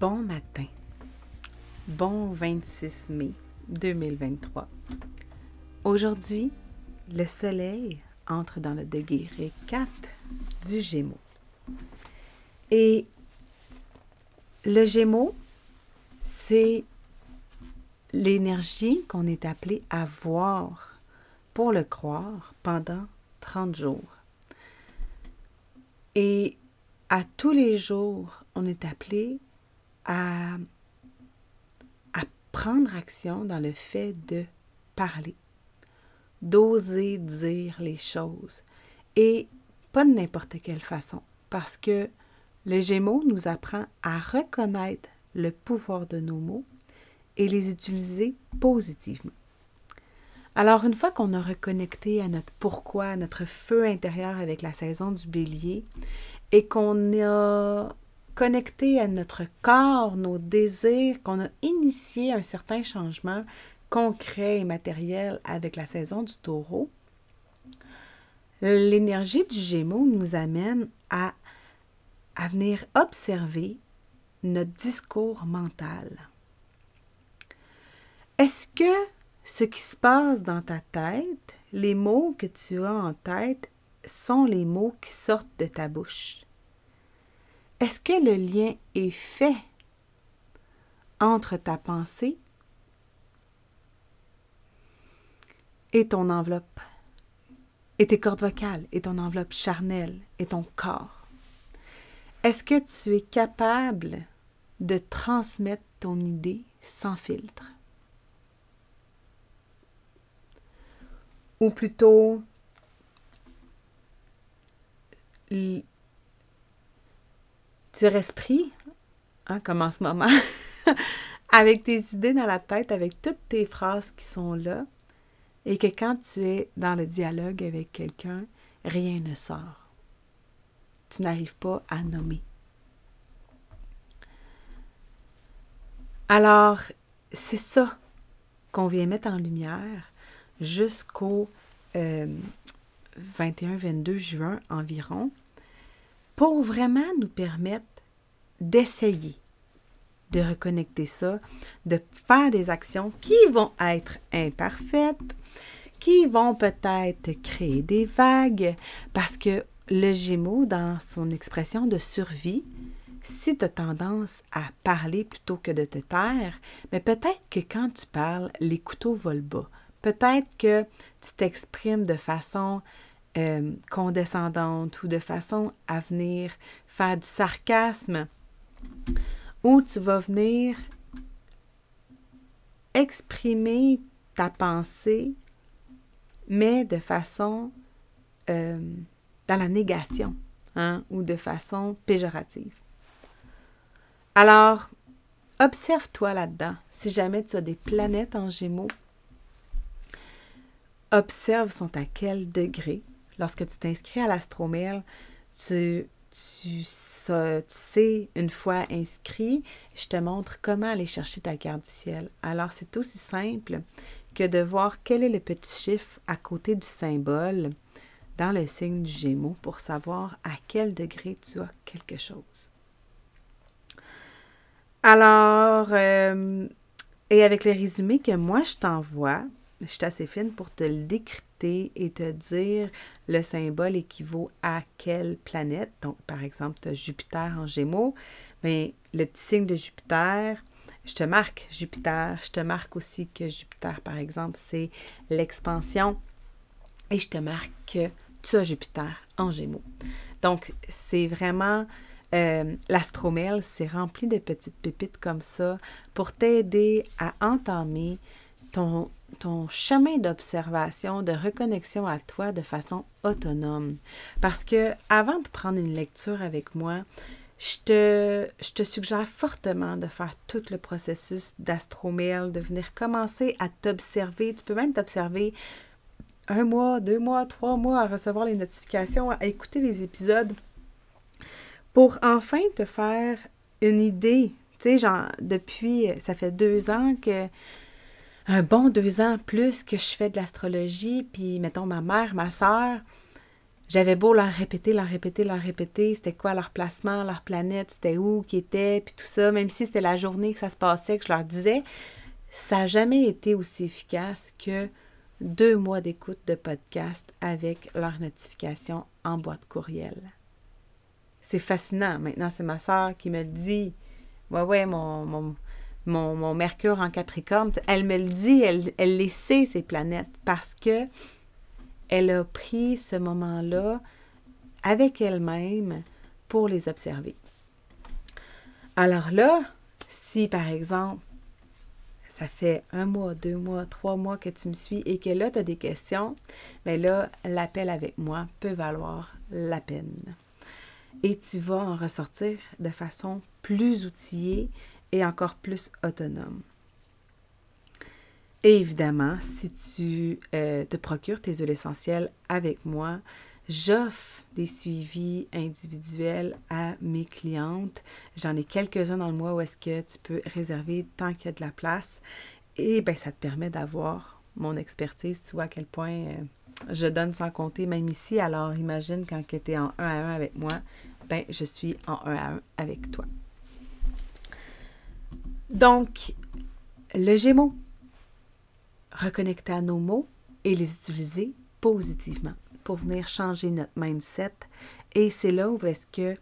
Bon matin. Bon 26 mai 2023. Aujourd'hui, le soleil entre dans le degré 4 du Gémeaux. Et le Gémeaux, c'est l'énergie qu'on est appelé à voir pour le croire pendant 30 jours. Et à tous les jours, on est appelé à, prendre action dans le fait de parler, d'oser dire les choses et pas de n'importe quelle façon parce que le Gémeaux nous apprend à reconnaître le pouvoir de nos mots et les utiliser positivement. Alors, une fois qu'on a reconnecté à notre pourquoi, à notre feu intérieur avec la saison du bélier, et qu'on a connecté à notre corps, nos désirs, qu'on a initié un certain changement concret et matériel avec la saison du taureau, l'énergie du Gémeaux nous amène à, à venir observer notre discours mental. Est-ce que ce qui se passe dans ta tête, les mots que tu as en tête, sont les mots qui sortent de ta bouche? Est-ce que le lien est fait entre ta pensée et ton enveloppe, et tes cordes vocales, et ton enveloppe charnelle, et ton corps? Est-ce que tu es capable de transmettre ton idée sans filtre? Ou plutôt, tu hein, comme en ce moment, avec tes idées dans la tête, avec toutes tes phrases qui sont là, et que quand tu es dans le dialogue avec quelqu'un, rien ne sort. Tu n'arrives pas à nommer. Alors, c'est ça qu'on vient mettre en lumière jusqu'au 21-22 euh, juin environ pour vraiment nous permettre d'essayer de reconnecter ça, de faire des actions qui vont être imparfaites, qui vont peut-être créer des vagues, parce que le Gémeaux, dans son expression de survie, si tu as tendance à parler plutôt que de te taire, mais peut-être que quand tu parles, les couteaux volent bas. Peut-être que tu t'exprimes de façon euh, condescendante ou de façon à venir faire du sarcasme, où tu vas venir exprimer ta pensée, mais de façon euh, dans la négation hein, ou de façon péjorative. Alors, observe-toi là-dedans. Si jamais tu as des planètes en gémeaux, observe sont à quel degré lorsque tu t'inscris à l'astromail, tu, tu, sais, une fois inscrit, je te montre comment aller chercher ta carte du ciel. Alors, c'est aussi simple que de voir quel est le petit chiffre à côté du symbole dans le signe du Gémeaux pour savoir à quel degré tu as quelque chose. Alors, euh, et avec le résumé que moi je t'envoie, je suis assez fine pour te le décrypter et te dire le symbole équivaut à quelle planète. Donc, par exemple, tu as Jupiter en Gémeaux, mais le petit signe de Jupiter, je te marque Jupiter. Je te marque aussi que Jupiter, par exemple, c'est l'expansion. Et je te marque que tu as Jupiter en Gémeaux. Donc, c'est vraiment euh, l'astromel, c'est rempli de petites pépites comme ça pour t'aider à entamer ton ton chemin d'observation, de reconnexion à toi de façon autonome. Parce que avant de prendre une lecture avec moi, je te, je te suggère fortement de faire tout le processus d'astromail, de venir commencer à t'observer. Tu peux même t'observer un mois, deux mois, trois mois à recevoir les notifications, à écouter les épisodes pour enfin te faire une idée. Tu sais, genre, depuis, ça fait deux ans que, un bon deux ans plus que je fais de l'astrologie, puis mettons ma mère, ma soeur, j'avais beau leur répéter, leur répéter, leur répéter, c'était quoi leur placement, leur planète, c'était où, qui était, puis tout ça, même si c'était la journée que ça se passait, que je leur disais, ça n'a jamais été aussi efficace que deux mois d'écoute de podcast avec leur notification en boîte courriel. C'est fascinant. Maintenant, c'est ma soeur qui me dit. Ouais, ouais, mon, mon, Mercure en Capricorne, elle me le dit, elle, elle les ces planètes, parce que elle a pris ce moment-là avec elle-même pour les observer. Alors là, si par exemple, ça fait un mois, deux mois, trois mois que tu me suis et que là, tu as des questions, bien là, l'appel avec moi peut valoir la peine. Et tu vas en ressortir de façon plus outillée et encore plus autonome. Et évidemment, si tu euh, te procures tes huiles essentielles avec moi, j'offre des suivis individuels à mes clientes. J'en ai quelques-uns dans le mois où est-ce que tu peux réserver tant qu'il y a de la place. Et bien, ça te permet d'avoir mon expertise. Tu vois à quel point euh, je donne sans compter, même ici. Alors, imagine quand tu es en 1 à 1 avec moi, ben, je suis en 1 à 1 avec toi. Donc, le Gémeaux, reconnecter à nos mots et les utiliser positivement pour venir changer notre mindset. Et c'est là où est-ce que,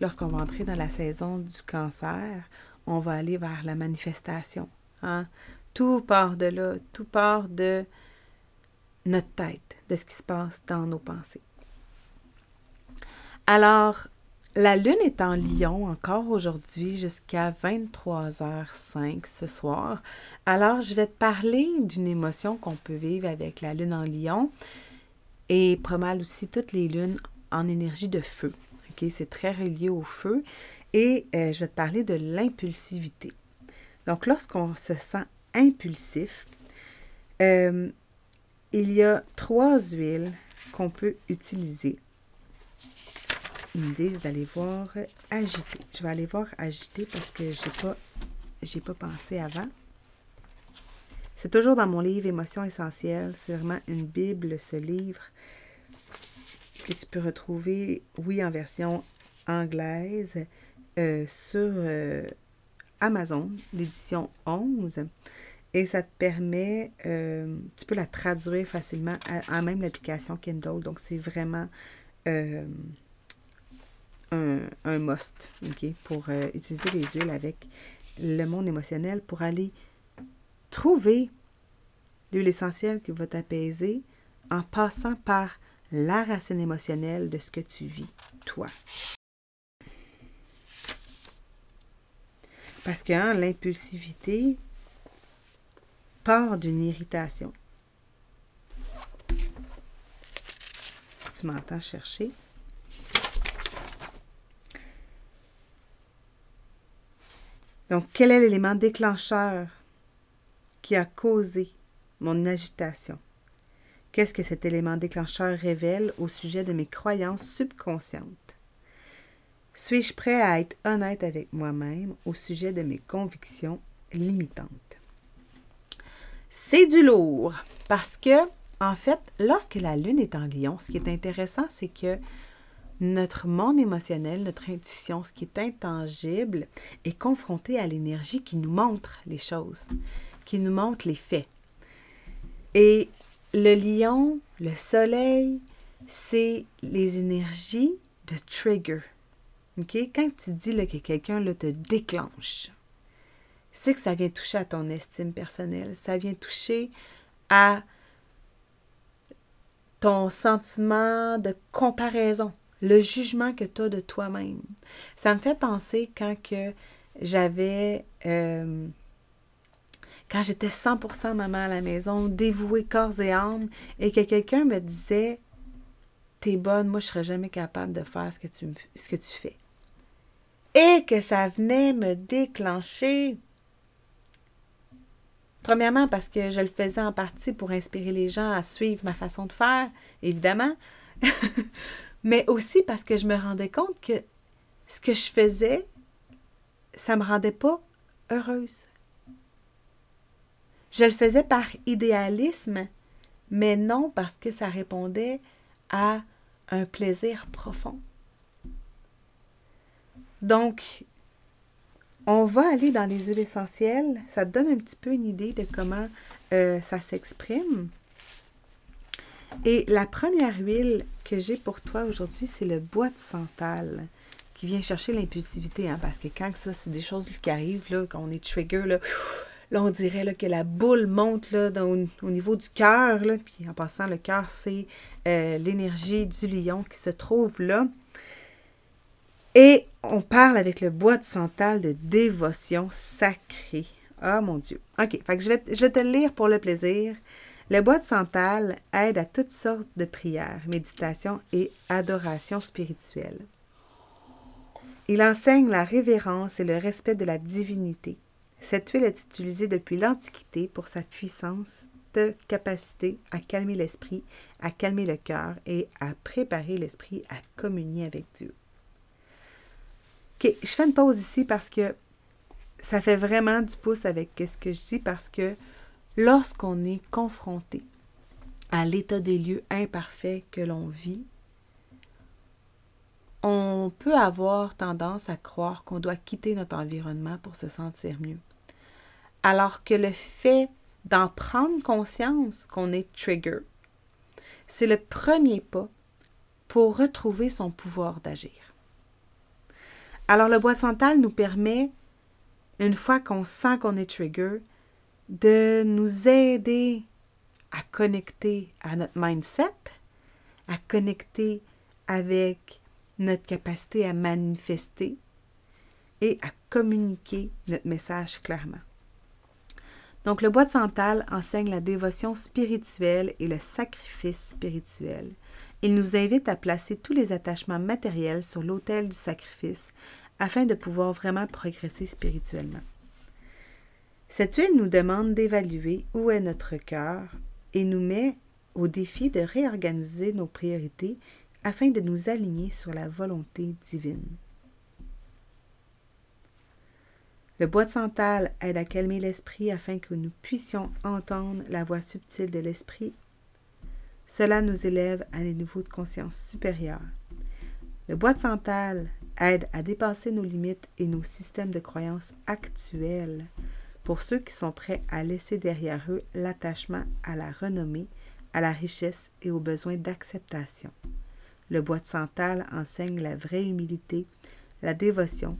lorsqu'on va entrer dans la saison du cancer, on va aller vers la manifestation. Hein? Tout part de là, tout part de notre tête, de ce qui se passe dans nos pensées. Alors, la Lune est en Lion encore aujourd'hui jusqu'à 23h05 ce soir. Alors, je vais te parler d'une émotion qu'on peut vivre avec la Lune en Lion et pas aussi toutes les lunes en énergie de feu. C'est très relié au feu. Et euh, je vais te parler de l'impulsivité. Donc, lorsqu'on se sent impulsif, euh, il y a trois huiles qu'on peut utiliser ils me disent d'aller voir agiter. Je vais aller voir agiter parce que je n'ai pas, pas pensé avant. C'est toujours dans mon livre Émotions essentielles. C'est vraiment une Bible, ce livre, que tu peux retrouver, oui, en version anglaise, euh, sur euh, Amazon, l'édition 11. Et ça te permet, euh, tu peux la traduire facilement à, même l'application Kindle. Donc, c'est vraiment un, must pour euh, utiliser les huiles avec le monde émotionnel pour aller trouver l'huile essentielle qui va t'apaiser en passant par la racine émotionnelle de ce que tu vis, toi. Parce que hein, l'impulsivité part d'une irritation. Tu m'entends chercher? Donc, quel est l'élément déclencheur qui a causé mon agitation? Qu'est-ce que cet élément déclencheur révèle au sujet de mes croyances subconscientes? Suis-je prêt à être honnête avec moi-même au sujet de mes convictions limitantes? C'est du lourd parce que, en fait, lorsque la Lune est en lion, ce qui est intéressant, c'est que notre monde émotionnel, notre intuition, ce qui est intangible, est confronté à l'énergie qui nous montre les choses, qui nous montre les faits. Et le lion, le soleil, c'est les énergies de trigger. Quand tu dis que quelqu'un te déclenche, c'est que ça vient toucher à ton estime personnelle, ça vient toucher à ton sentiment de comparaison le jugement que tu as de toi-même. Ça me fait penser quand j'avais... Euh, quand j'étais 100% maman à la maison, dévouée corps et âme, et que quelqu'un me disait T'es bonne, moi je serais jamais capable de faire ce que tu, ce que tu fais. Et que ça venait me déclencher. Premièrement, parce que je le faisais en partie pour inspirer les gens à suivre ma façon de faire, évidemment. Mais aussi parce que je me rendais compte que ce que je faisais, ça me rendait pas heureuse. Je le faisais par idéalisme, mais non parce que ça répondait à un plaisir profond. Donc, on va aller dans les huiles essentielles. Ça donne un petit peu une idée de comment euh, ça s'exprime. Et la première huile que j'ai pour toi aujourd'hui, c'est le bois de santal qui vient chercher l'impulsivité. Hein, parce que quand ça, c'est des choses qui arrivent, là, quand on est trigger, là, on dirait que la boule monte au niveau du cœur. Puis en passant, le cœur, c'est euh, l'énergie du lion qui se trouve là. Et on parle avec le bois de santal de dévotion sacrée. Ah mon Dieu. OK, je, vais, je vais te le lire pour le plaisir. Le bois de santal aide à toutes sortes de prières, méditations et adorations spirituelles. Il enseigne la révérence et le respect de la divinité. Cette huile est utilisée depuis l'Antiquité pour sa puissance, de capacité à calmer l'esprit, à calmer le cœur et à préparer l'esprit à communier avec Dieu. OK, je fais une pause ici parce que ça fait vraiment du pouce avec ce que je dis parce que lorsqu'on est confronté à l'état des lieux imparfaits que l'on vit, on peut avoir tendance à croire qu'on doit quitter notre environnement pour se sentir mieux. Alors que le fait d'en prendre conscience qu'on est trigger, c'est le premier pas pour retrouver son pouvoir d'agir. Alors le bois de santal nous permet, une fois qu'on sent qu'on est trigger, de nous aider à connecter à notre mindset, à connecter avec notre capacité à manifester et à communiquer notre message clairement. Donc le bois de santal enseigne la dévotion spirituelle et le sacrifice spirituel. Il nous invite à placer tous les attachements matériels sur l'autel du sacrifice afin de pouvoir vraiment progresser spirituellement. Cette huile nous demande d'évaluer où est notre cœur et nous met au défi de réorganiser nos priorités afin de nous aligner sur la volonté divine. Le bois de santal aide à calmer l'esprit afin que nous puissions entendre la voix subtile de l'esprit. Cela nous élève à des niveaux de conscience supérieurs. Le bois de santal aide à dépasser nos limites et nos systèmes de croyances actuels pour ceux qui sont prêts à laisser derrière eux l'attachement à la renommée, à la richesse et aux besoins d'acceptation. Le bois de santal enseigne la vraie humilité, la dévotion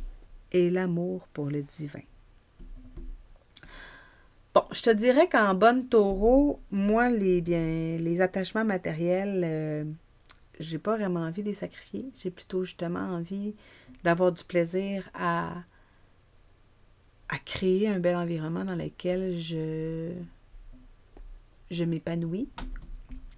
et l'amour pour le divin. Bon, je te dirais qu'en bonne taureau, moi, les, bien, les attachements matériels, euh, j'ai pas vraiment envie de les sacrifier. J'ai plutôt justement envie d'avoir du plaisir à à créer un bel environnement dans lequel je, je m'épanouis.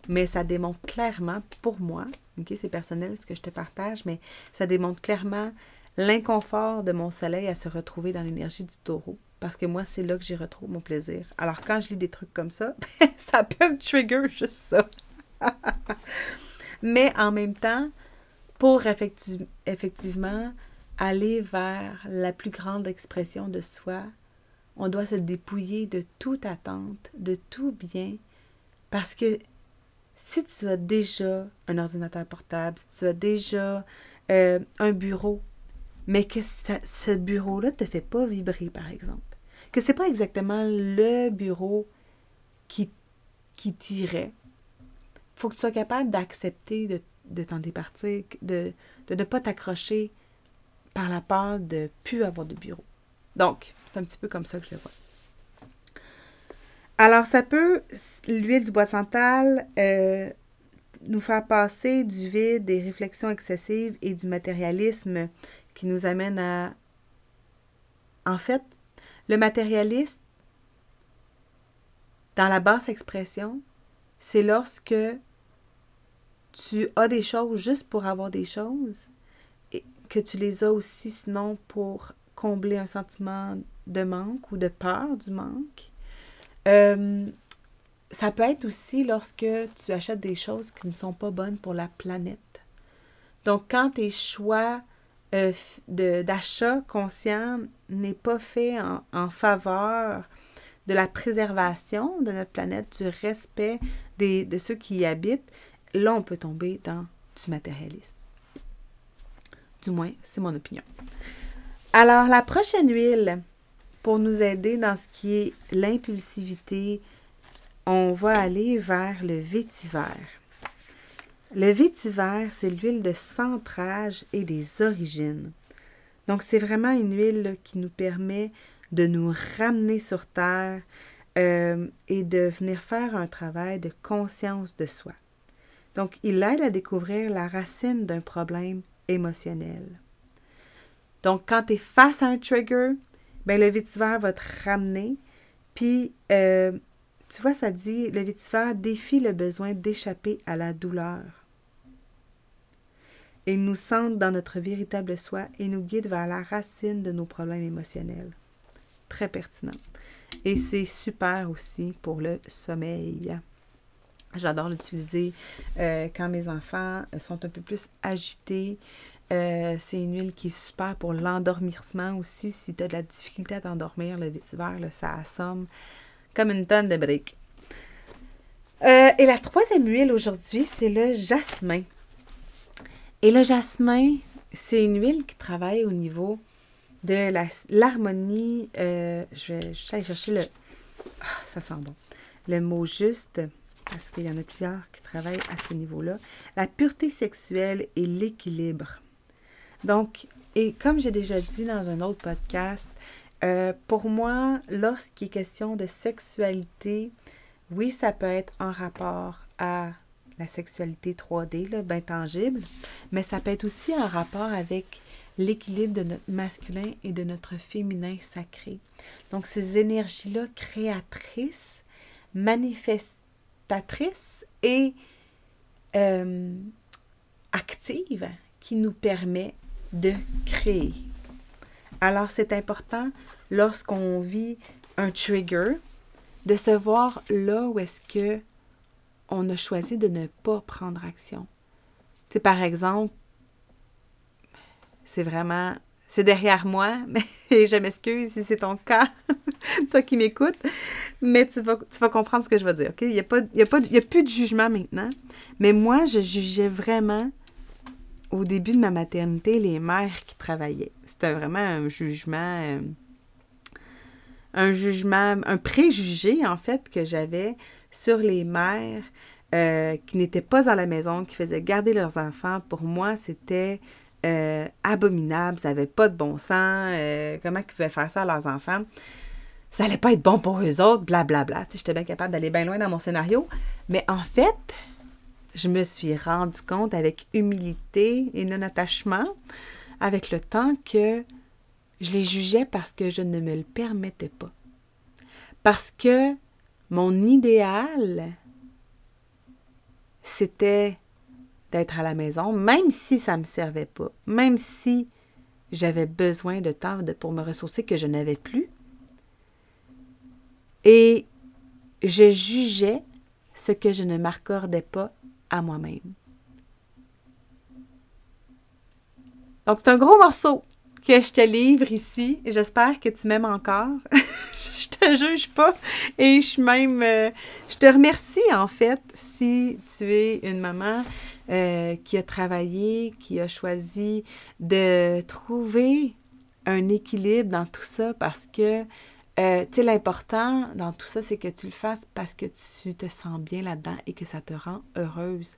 Mais ça démontre clairement, pour moi, ok, c'est personnel ce que je te partage, mais ça démontre clairement l'inconfort de mon soleil à se retrouver dans l'énergie du taureau. Parce que moi, c'est là que j'y retrouve mon plaisir. Alors, quand je lis des trucs comme ça, ça peut me trigger juste ça. mais en même temps, pour effectivement aller vers la plus grande expression de soi, on doit se dépouiller de toute attente, de tout bien, parce que si tu as déjà un ordinateur portable, si tu as déjà euh, un bureau, mais que ce bureau-là ne te fait pas vibrer, par exemple, que ce n'est pas exactement le bureau qui, qui t'irait, faut que tu sois capable d'accepter de, de t'en départir, de, de ne pas t'accrocher par la peur de plus avoir de bureau. Donc, c'est un petit peu comme ça que je le vois. Alors, ça peut, l'huile du bois de santal, euh, nous faire passer du vide, des réflexions excessives et du matérialisme qui nous amène à... En fait, le matérialiste dans la basse expression, c'est lorsque tu as des choses juste pour avoir des choses que tu les as aussi sinon pour combler un sentiment de manque ou de peur du manque. Euh, ça peut être aussi lorsque tu achètes des choses qui ne sont pas bonnes pour la planète. Donc, quand tes choix euh, d'achat conscient n'est pas fait en, faveur de la préservation de notre planète, du respect de ceux qui y habitent, là, on peut tomber dans du matérialisme. Du moins, c'est mon opinion. Alors, la prochaine huile, pour nous aider dans ce qui est l'impulsivité, on va aller vers le vétiver. Le vétiver, c'est l'huile de centrage et des origines. Donc, c'est vraiment une huile qui nous permet de nous ramener sur Terre euh, et de venir faire un travail de conscience de soi. Donc, il aide à découvrir la racine d'un problème émotionnel. Donc, quand tu es face à un trigger, ben, le vétiver va te ramener. Puis, euh, tu vois, ça dit, le vétiver défie le besoin d'échapper à la douleur et nous centre dans notre véritable soi et nous guide vers la racine de nos problèmes émotionnels. Très pertinent. Et c'est super aussi pour le sommeil. J'adore l'utiliser euh, quand mes enfants sont un peu plus agités. Euh, c'est une huile qui est super pour l'endormissement aussi. Si tu as de la difficulté à t'endormir, le vétiver, ça assomme comme une tonne de briques. Euh, et la troisième huile aujourd'hui, c'est le jasmin. Et le jasmin, c'est une huile qui travaille au niveau de l'harmonie. Euh, je vais aller chercher le. Ah, ça sent bon. Le mot juste, parce qu'il y en a plusieurs qui travaillent à ce niveau-là. La pureté sexuelle et l'équilibre. Donc, et comme j'ai déjà dit dans un autre podcast, euh, pour moi, lorsqu'il est question de sexualité, oui, ça peut être en rapport à la sexualité 3D, là, bien tangible, mais ça peut être aussi en rapport avec l'équilibre de notre masculin et de notre féminin sacré. Donc, ces énergies-là créatrices, manifestatrices et euh, actives qui nous permet de créer. Alors, c'est important lorsqu'on vit un trigger de se voir là où est-ce que on a choisi de ne pas prendre action. Tu sais, par exemple, c'est vraiment, c'est derrière moi, mais je m'excuse si c'est ton cas, toi qui m'écoutes, mais tu vas, comprendre ce que je veux dire, OK? Il n'y a, a, plus de jugement maintenant, mais moi, je jugeais vraiment au début de ma maternité les mères qui travaillaient. C'était vraiment un jugement, euh, un jugement, un préjugé en fait que j'avais sur les mères euh, qui n'étaient pas à la maison, qui faisaient garder leurs enfants. Pour moi, c'était euh, abominable, ça n'avait pas de bon sens. Comment ils pouvaient faire ça à leurs enfants? Ça n'allait pas être bon pour eux autres, blablabla. Bla, bla. J'étais bien capable d'aller bien loin dans mon scénario. Mais en fait, je me suis rendu compte avec humilité et non-attachement, avec le temps, que je les jugeais parce que je ne me le permettais pas. Parce que mon idéal, c'était d'être à la maison, même si ça ne me servait pas, même si j'avais besoin de temps pour me ressourcer que je n'avais plus. Et je jugeais ce que je ne m'accordais pas à moi-même. Donc, c'est un gros morceau que je te livre ici. J'espère que tu m'aimes encore. je te juge pas. Et je même. Euh, je te remercie, en fait, si tu es une maman euh, qui a travaillé, qui a choisi de trouver un équilibre dans tout ça parce que. Euh, tu sais, l'important dans tout ça, c'est que tu le fasses parce que tu te sens bien là-dedans et que ça te rend heureuse.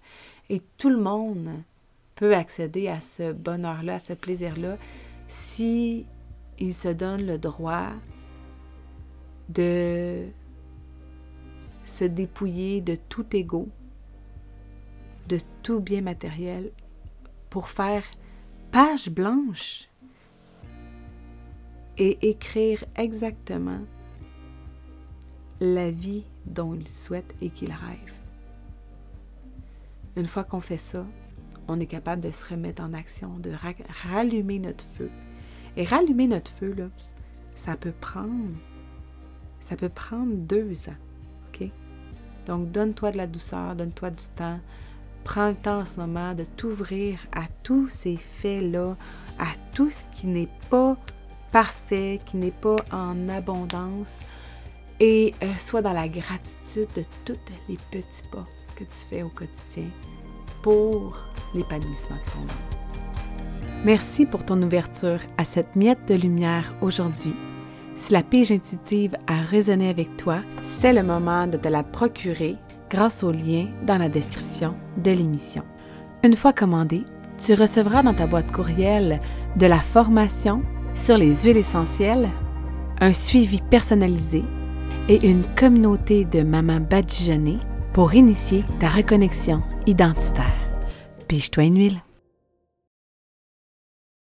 Et tout le monde peut accéder à ce bonheur-là, à ce plaisir-là, si il se donne le droit de se dépouiller de tout ego, de tout bien matériel, pour faire page blanche et écrire exactement la vie dont ils souhaitent et qu'ils rêvent. Une fois qu'on fait ça, on est capable de se remettre en action, de rallumer notre feu. Et rallumer notre feu, là, ça peut prendre, ça peut prendre deux ans. OK? Donc, donne-toi de la douceur, donne-toi du temps. Prends le temps en ce moment de t'ouvrir à tous ces faits-là, à tout ce qui n'est pas parfait, qui n'est pas en abondance, et euh, sois dans la gratitude de tous les petits pas que tu fais au quotidien pour l'épanouissement de ton âme. Merci pour ton ouverture à cette miette de lumière aujourd'hui. Si la pige intuitive a résonné avec toi, c'est le moment de te la procurer grâce au lien dans la description de l'émission. Une fois commandée, tu recevras dans ta boîte courriel de la formation sur les huiles essentielles, un suivi personnalisé et une communauté de mamans badigeonnées pour initier ta reconnexion identitaire. Pige-toi une huile.